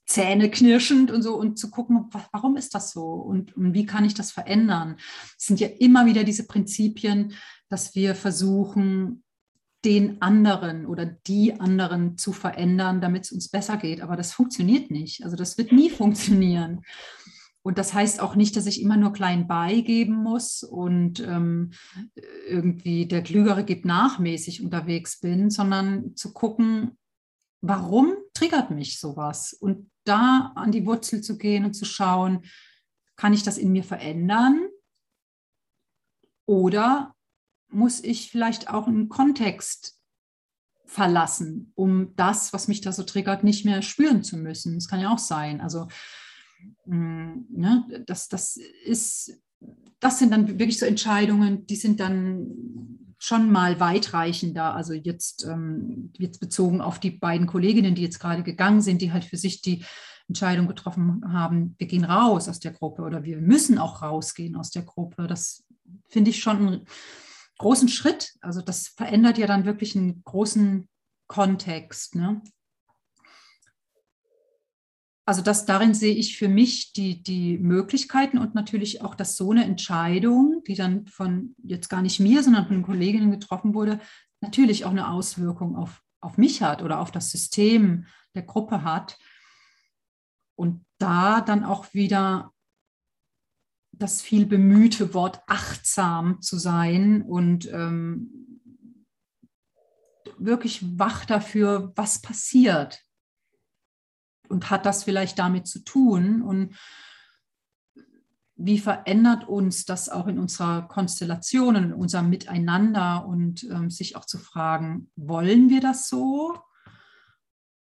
zähneknirschend und so und zu gucken, warum ist das so und, und wie kann ich das verändern. Es sind ja immer wieder diese Prinzipien, dass wir versuchen, den anderen oder die anderen zu verändern, damit es uns besser geht. Aber das funktioniert nicht. Also das wird nie funktionieren. Und das heißt auch nicht, dass ich immer nur klein beigeben muss und ähm, irgendwie der Klügere gibt nachmäßig unterwegs bin, sondern zu gucken, warum triggert mich sowas? Und da an die Wurzel zu gehen und zu schauen, kann ich das in mir verändern? Oder muss ich vielleicht auch einen Kontext verlassen, um das, was mich da so triggert, nicht mehr spüren zu müssen? Das kann ja auch sein. Also Mm, ne, das, das ist, das sind dann wirklich so Entscheidungen, die sind dann schon mal weitreichender. Also jetzt, ähm, jetzt bezogen auf die beiden Kolleginnen, die jetzt gerade gegangen sind, die halt für sich die Entscheidung getroffen haben, wir gehen raus aus der Gruppe oder wir müssen auch rausgehen aus der Gruppe. Das finde ich schon einen großen Schritt. Also das verändert ja dann wirklich einen großen Kontext. Ne? also das darin sehe ich für mich die, die Möglichkeiten und natürlich auch, dass so eine Entscheidung, die dann von jetzt gar nicht mir, sondern von Kolleginnen getroffen wurde, natürlich auch eine Auswirkung auf, auf mich hat oder auf das System der Gruppe hat. Und da dann auch wieder das viel bemühte Wort achtsam zu sein und ähm, wirklich wach dafür, was passiert und hat das vielleicht damit zu tun? Und wie verändert uns das auch in unserer Konstellation, in unserem Miteinander und ähm, sich auch zu fragen, wollen wir das so?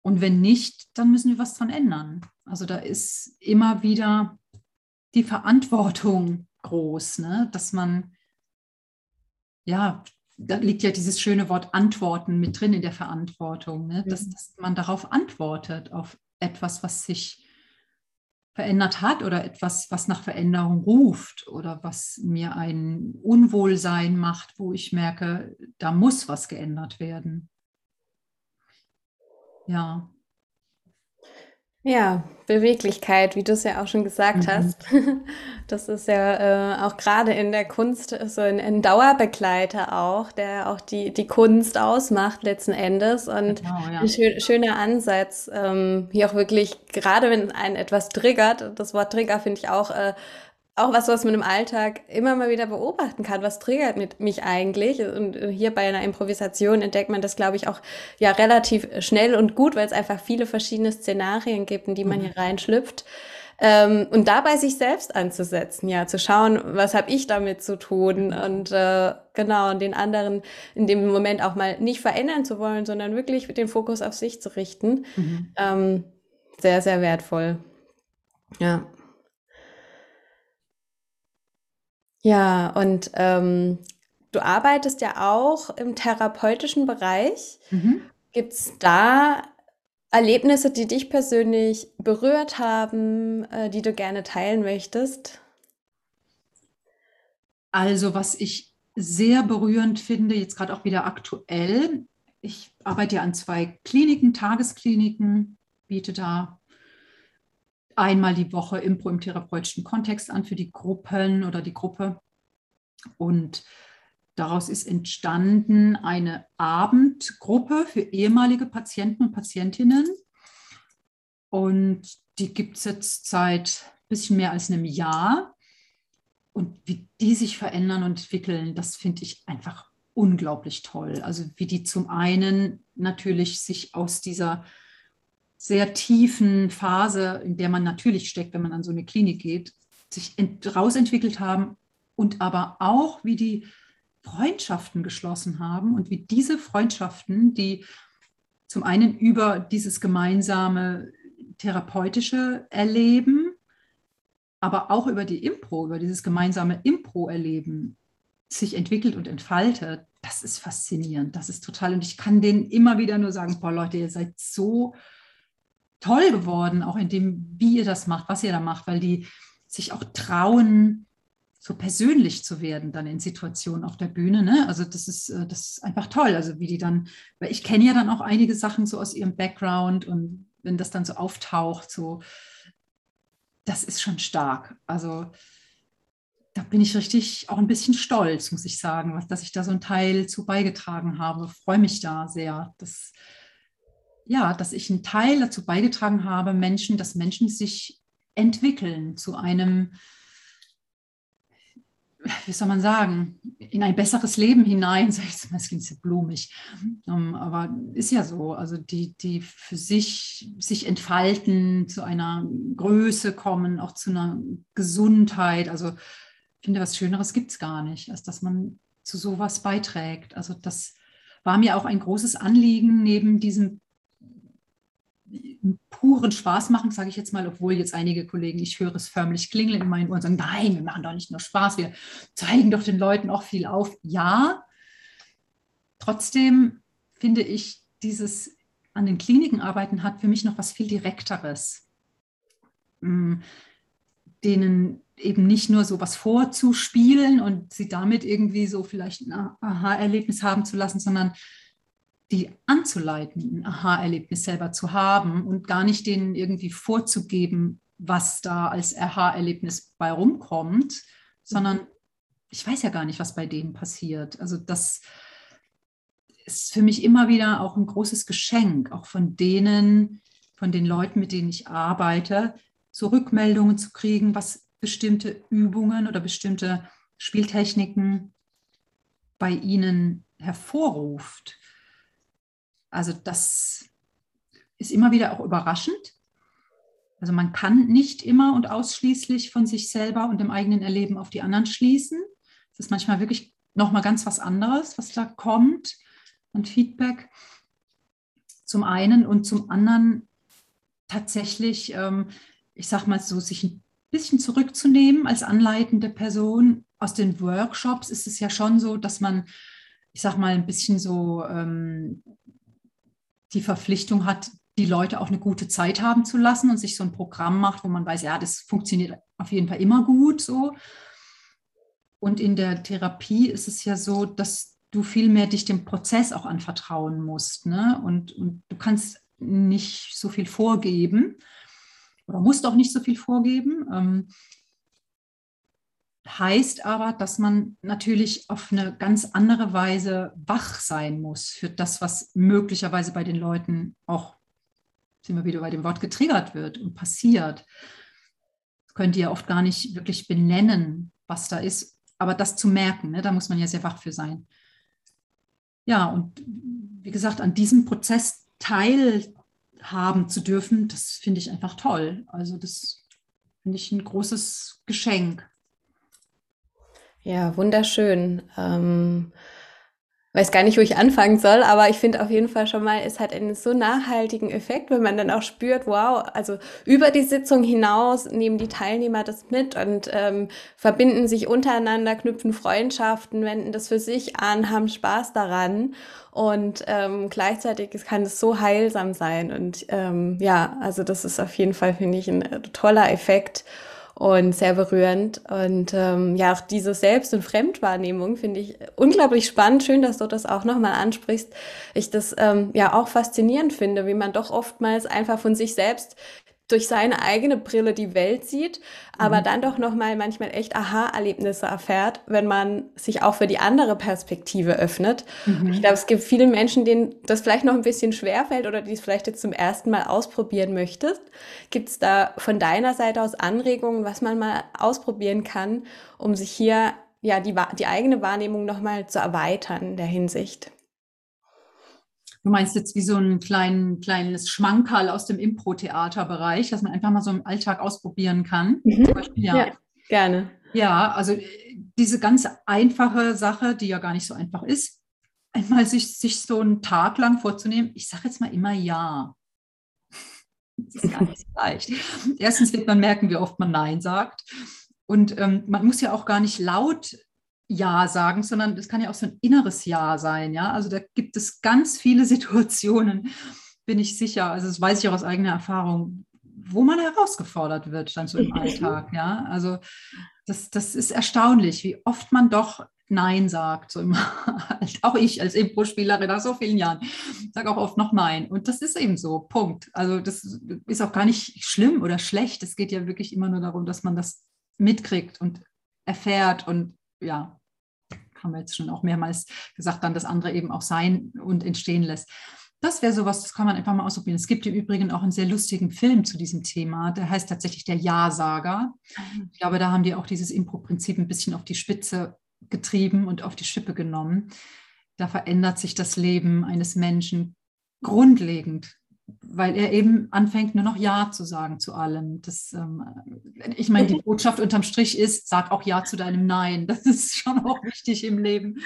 Und wenn nicht, dann müssen wir was dran ändern. Also da ist immer wieder die Verantwortung groß, ne? dass man, ja, da liegt ja dieses schöne Wort Antworten mit drin in der Verantwortung, ne? dass, dass man darauf antwortet, auf etwas, was sich verändert hat oder etwas, was nach Veränderung ruft oder was mir ein Unwohlsein macht, wo ich merke, da muss was geändert werden. Ja. Ja, Beweglichkeit, wie du es ja auch schon gesagt mhm. hast. [laughs] Das ist ja äh, auch gerade in der Kunst so ein, ein, Dauerbegleiter auch, der auch die, die Kunst ausmacht letzten Endes. Und genau, ja. ein schön, schöner Ansatz, ähm, hier auch wirklich, gerade wenn einen etwas triggert, das Wort Trigger finde ich auch äh, auch was, was man im Alltag immer mal wieder beobachten kann. Was triggert mit mich eigentlich? Und hier bei einer Improvisation entdeckt man das, glaube ich, auch ja relativ schnell und gut, weil es einfach viele verschiedene Szenarien gibt, in die man mhm. hier reinschlüpft. Ähm, und dabei sich selbst anzusetzen, ja, zu schauen, was habe ich damit zu tun und äh, genau, und den anderen in dem Moment auch mal nicht verändern zu wollen, sondern wirklich den Fokus auf sich zu richten. Mhm. Ähm, sehr, sehr wertvoll. Ja. Ja, und ähm, du arbeitest ja auch im therapeutischen Bereich. Mhm. Gibt es da Erlebnisse, die dich persönlich berührt haben, äh, die du gerne teilen möchtest? Also, was ich sehr berührend finde, jetzt gerade auch wieder aktuell, ich arbeite ja an zwei Kliniken, Tageskliniken, biete da einmal die Woche Impro im therapeutischen Kontext an für die Gruppen oder die Gruppe. Und daraus ist entstanden eine Abendgruppe für ehemalige Patienten und Patientinnen. Und die gibt es jetzt seit ein bisschen mehr als einem Jahr. Und wie die sich verändern und entwickeln, das finde ich einfach unglaublich toll. Also wie die zum einen natürlich sich aus dieser sehr tiefen Phase, in der man natürlich steckt, wenn man an so eine Klinik geht, sich rausentwickelt haben und aber auch, wie die Freundschaften geschlossen haben und wie diese Freundschaften, die zum einen über dieses gemeinsame therapeutische Erleben, aber auch über die Impro, über dieses gemeinsame Impro-Erleben sich entwickelt und entfaltet, das ist faszinierend, das ist total. Und ich kann denen immer wieder nur sagen, boah Leute, ihr seid so toll geworden, auch in dem, wie ihr das macht, was ihr da macht, weil die sich auch trauen, so persönlich zu werden dann in Situationen auf der Bühne. Ne? Also das ist, äh, das ist einfach toll. Also wie die dann, weil ich kenne ja dann auch einige Sachen so aus ihrem Background und wenn das dann so auftaucht, so, das ist schon stark. Also da bin ich richtig auch ein bisschen stolz, muss ich sagen, dass ich da so einen Teil zu beigetragen habe. Freue mich da sehr, dass, ja, dass ich einen Teil dazu beigetragen habe, Menschen, dass Menschen sich entwickeln zu einem, wie soll man sagen, in ein besseres Leben hinein, [laughs] es klingt sehr blumig, ähm, aber ist ja so, also die, die für sich sich entfalten, zu einer Größe kommen, auch zu einer Gesundheit, also ich finde, was Schöneres gibt es gar nicht, als dass man zu sowas beiträgt. Also das war mir auch ein großes Anliegen, neben diesem puren Spaß machen, sage ich jetzt mal, obwohl jetzt einige Kollegen, ich höre es förmlich klingeln in meinen Ohren sagen, nein, wir machen doch nicht nur Spaß, wir zeigen doch den Leuten auch viel auf. Ja, trotzdem finde ich, dieses an den Kliniken arbeiten hat für mich noch was viel Direkteres. Mm, denen eben nicht nur so was vorzuspielen und sie damit irgendwie so vielleicht ein Aha-Erlebnis haben zu lassen, sondern die anzuleiten, ein Aha-Erlebnis selber zu haben und gar nicht denen irgendwie vorzugeben, was da als Aha-Erlebnis bei rumkommt, sondern ich weiß ja gar nicht, was bei denen passiert. Also das ist für mich immer wieder auch ein großes Geschenk, auch von denen, von den Leuten, mit denen ich arbeite, so Rückmeldungen zu kriegen, was bestimmte Übungen oder bestimmte Spieltechniken bei ihnen hervorruft. Also das ist immer wieder auch überraschend. Also man kann nicht immer und ausschließlich von sich selber und dem eigenen Erleben auf die anderen schließen. Es ist manchmal wirklich nochmal ganz was anderes, was da kommt und Feedback. Zum einen und zum anderen tatsächlich, ähm, ich sag mal so, sich ein bisschen zurückzunehmen als anleitende Person. Aus den Workshops ist es ja schon so, dass man, ich sag mal, ein bisschen so ähm, die Verpflichtung hat, die Leute auch eine gute Zeit haben zu lassen und sich so ein Programm macht, wo man weiß, ja, das funktioniert auf jeden Fall immer gut so. Und in der Therapie ist es ja so, dass du viel mehr dich dem Prozess auch anvertrauen musst. Ne? Und, und du kannst nicht so viel vorgeben oder musst auch nicht so viel vorgeben. Ähm, heißt aber, dass man natürlich auf eine ganz andere Weise wach sein muss für das, was möglicherweise bei den Leuten auch, sind wir wieder bei dem Wort, getriggert wird und passiert. Das könnt ihr oft gar nicht wirklich benennen, was da ist, aber das zu merken, ne, da muss man ja sehr wach für sein. Ja, und wie gesagt, an diesem Prozess teilhaben zu dürfen, das finde ich einfach toll. Also das finde ich ein großes Geschenk. Ja, wunderschön. Ähm, weiß gar nicht, wo ich anfangen soll, aber ich finde auf jeden Fall schon mal, es hat einen so nachhaltigen Effekt, wenn man dann auch spürt, wow, also über die Sitzung hinaus nehmen die Teilnehmer das mit und ähm, verbinden sich untereinander, knüpfen Freundschaften, wenden das für sich an, haben Spaß daran und ähm, gleichzeitig kann es so heilsam sein und ähm, ja, also das ist auf jeden Fall, finde ich, ein äh, toller Effekt und sehr berührend. Und ähm, ja, auch diese Selbst- und Fremdwahrnehmung finde ich unglaublich spannend. Schön, dass du das auch nochmal ansprichst. Ich das ähm, ja auch faszinierend finde, wie man doch oftmals einfach von sich selbst durch seine eigene Brille die Welt sieht, aber mhm. dann doch noch mal manchmal echt Aha-Erlebnisse erfährt, wenn man sich auch für die andere Perspektive öffnet. Mhm. Ich glaube, es gibt viele Menschen, denen das vielleicht noch ein bisschen schwer fällt oder die es vielleicht jetzt zum ersten Mal ausprobieren möchtest. Gibt es da von deiner Seite aus Anregungen, was man mal ausprobieren kann, um sich hier ja die, die eigene Wahrnehmung noch mal zu erweitern in der Hinsicht? Du meinst jetzt wie so ein klein, kleines Schmankerl aus dem Impro-Theaterbereich, dass man einfach mal so im Alltag ausprobieren kann. Mhm. Ja. ja, gerne. Ja, also äh, diese ganz einfache Sache, die ja gar nicht so einfach ist, einmal sich, sich so einen Tag lang vorzunehmen, ich sage jetzt mal immer ja. [laughs] Das ist gar nicht so leicht. Erstens wird man merken, wie oft man Nein sagt. Und ähm, man muss ja auch gar nicht laut ja sagen, sondern das kann ja auch so ein inneres Ja sein. Ja, also da gibt es ganz viele [laughs] Situationen, bin ich sicher. Also das weiß ich auch aus eigener Erfahrung, wo man herausgefordert wird dann so im Alltag. Ja, also das, das ist erstaunlich, wie oft man doch Nein sagt. So im, [laughs] auch ich als Impro-Spielerin nach so vielen Jahren sage auch oft noch Nein. Und das ist eben so. Punkt. Also das ist auch gar nicht schlimm oder schlecht. Es geht ja wirklich immer nur darum, dass man das mitkriegt und erfährt und ja, haben wir jetzt schon auch mehrmals gesagt, dann das andere eben auch sein und entstehen lässt. Das wäre sowas, das kann man einfach mal ausprobieren. Es gibt im Übrigen auch einen sehr lustigen Film zu diesem Thema, der heißt tatsächlich der Ja-Sager. Ich glaube, da haben die auch dieses Impro-Prinzip ein bisschen auf die Spitze getrieben und auf die Schippe genommen. Da verändert sich das Leben eines Menschen grundlegend weil er eben anfängt, nur noch Ja zu sagen zu allem. Das, ähm, ich meine, die Botschaft unterm Strich ist, sag auch Ja zu deinem Nein. [laughs] Das ist schon auch wichtig im Leben.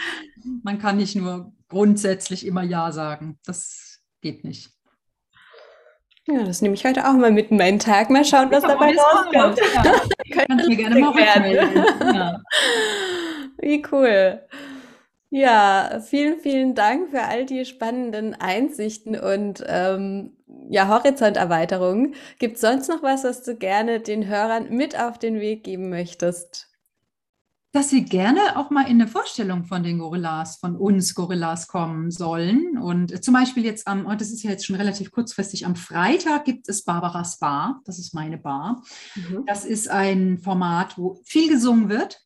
Man kann nicht nur grundsätzlich immer Ja sagen. Das geht nicht. Ja, das nehme ich heute auch mal mit in meinen Tag. Mal schauen, was dabei rauskommt. Ja. [laughs] Kannst mir gerne mal rückmelden. Ja. Wie cool. Ja, vielen, vielen Dank für all die spannenden Einsichten und ähm, ja, Horizonterweiterungen. Gibt es sonst noch was, was du gerne den Hörern mit auf den Weg geben möchtest? Dass sie gerne auch mal in eine Vorstellung von den Gorillas, von uns Gorillas kommen sollen. Und zum Beispiel jetzt am, oh, das ist ja jetzt schon relativ kurzfristig, am Freitag gibt es Barbaras Bar. Das ist meine Bar. Mhm. Das ist ein Format, wo viel gesungen wird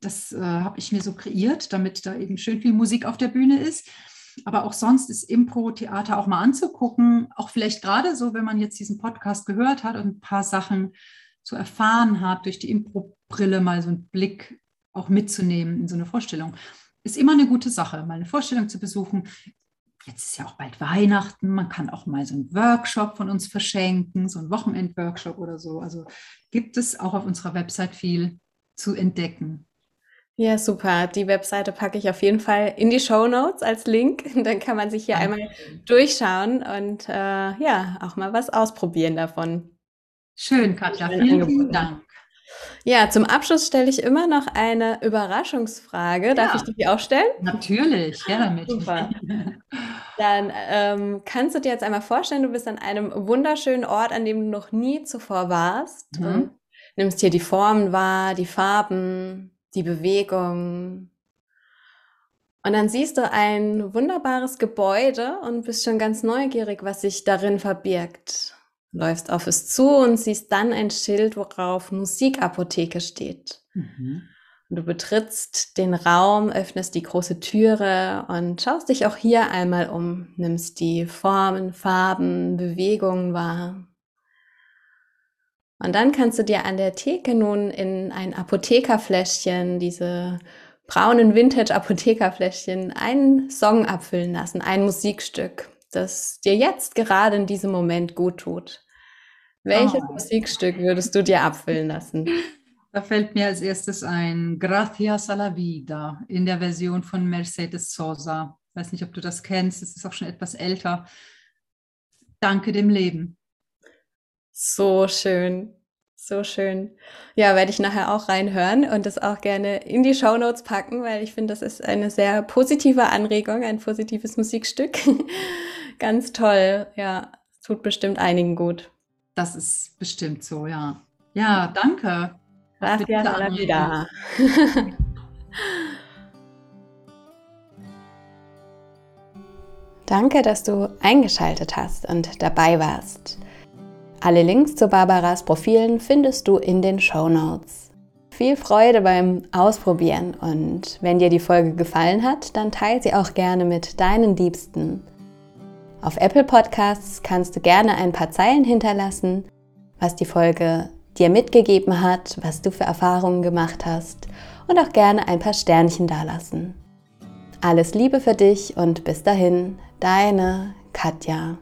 das äh, habe ich mir so kreiert, damit da eben schön viel Musik auf der Bühne ist. Aber auch sonst ist Impro-Theater auch mal anzugucken. Auch vielleicht gerade so, wenn man jetzt diesen Podcast gehört hat und ein paar Sachen zu erfahren hat, durch die Impro-Brille mal so einen Blick auch mitzunehmen in so eine Vorstellung. Ist immer eine gute Sache, mal eine Vorstellung zu besuchen. Jetzt ist ja auch bald Weihnachten, man kann auch mal so einen Workshop von uns verschenken, so einen Wochenend-Workshop oder so. Also gibt es auch auf unserer Website viel zu entdecken. Ja, super. Die Webseite packe ich auf jeden Fall in die Show Notes als Link. [laughs] Dann kann man sich hier Danke. einmal durchschauen und äh, ja, auch mal was ausprobieren davon. Schön, Katja. Vielen, vielen Dank. Ja, zum Abschluss stelle ich immer noch eine Überraschungsfrage. Ja. Darf ich die auch stellen? Natürlich, ja [laughs] damit. Super. [laughs] Dann ähm, kannst du dir jetzt einmal vorstellen, du bist an einem wunderschönen Ort, an dem du noch nie zuvor warst. Mhm. Und nimmst hier die Formen wahr, die Farben, die Bewegung. Und dann siehst du ein wunderbares Gebäude und bist schon ganz neugierig, was sich darin verbirgt. Läufst auf es zu und siehst dann ein Schild, worauf Musikapotheke steht. Mhm. Und du betrittst den Raum, öffnest die große Türe und schaust dich auch hier einmal um, nimmst die Formen, Farben, Bewegungen wahr. Und dann kannst du dir an der Theke nun in ein Apothekerfläschchen, diese braunen Vintage-Apothekerfläschchen, einen Song abfüllen lassen, ein Musikstück, das dir jetzt gerade in diesem Moment gut tut. Welches oh. Musikstück würdest du dir abfüllen lassen? [laughs] Da fällt mir als erstes ein Gracias a la Vida in der Version von Mercedes Sosa. Ich weiß nicht, ob du das kennst, es ist auch schon etwas älter. Danke dem Leben. So schön. So schön. Ja, werde ich nachher auch reinhören und das auch gerne in die Show Notes packen, weil ich finde, das ist eine sehr positive Anregung, ein positives Musikstück. [laughs] Ganz toll. Ja, tut bestimmt einigen gut. Das ist bestimmt so, ja. Ja, danke. Gracias a la vida. Danke, dass du eingeschaltet hast und dabei warst. Alle Links zu Barbaras Profilen findest du in den Show Notes. Viel Freude beim Ausprobieren und wenn dir die Folge gefallen hat, dann teile sie auch gerne mit deinen Liebsten. Auf Apple Podcasts kannst du gerne ein paar Zeilen hinterlassen, was die Folge dir mitgegeben hat, was du für Erfahrungen gemacht hast und auch gerne ein paar Sternchen dalassen. Alles Liebe für dich und bis dahin, deine Katja.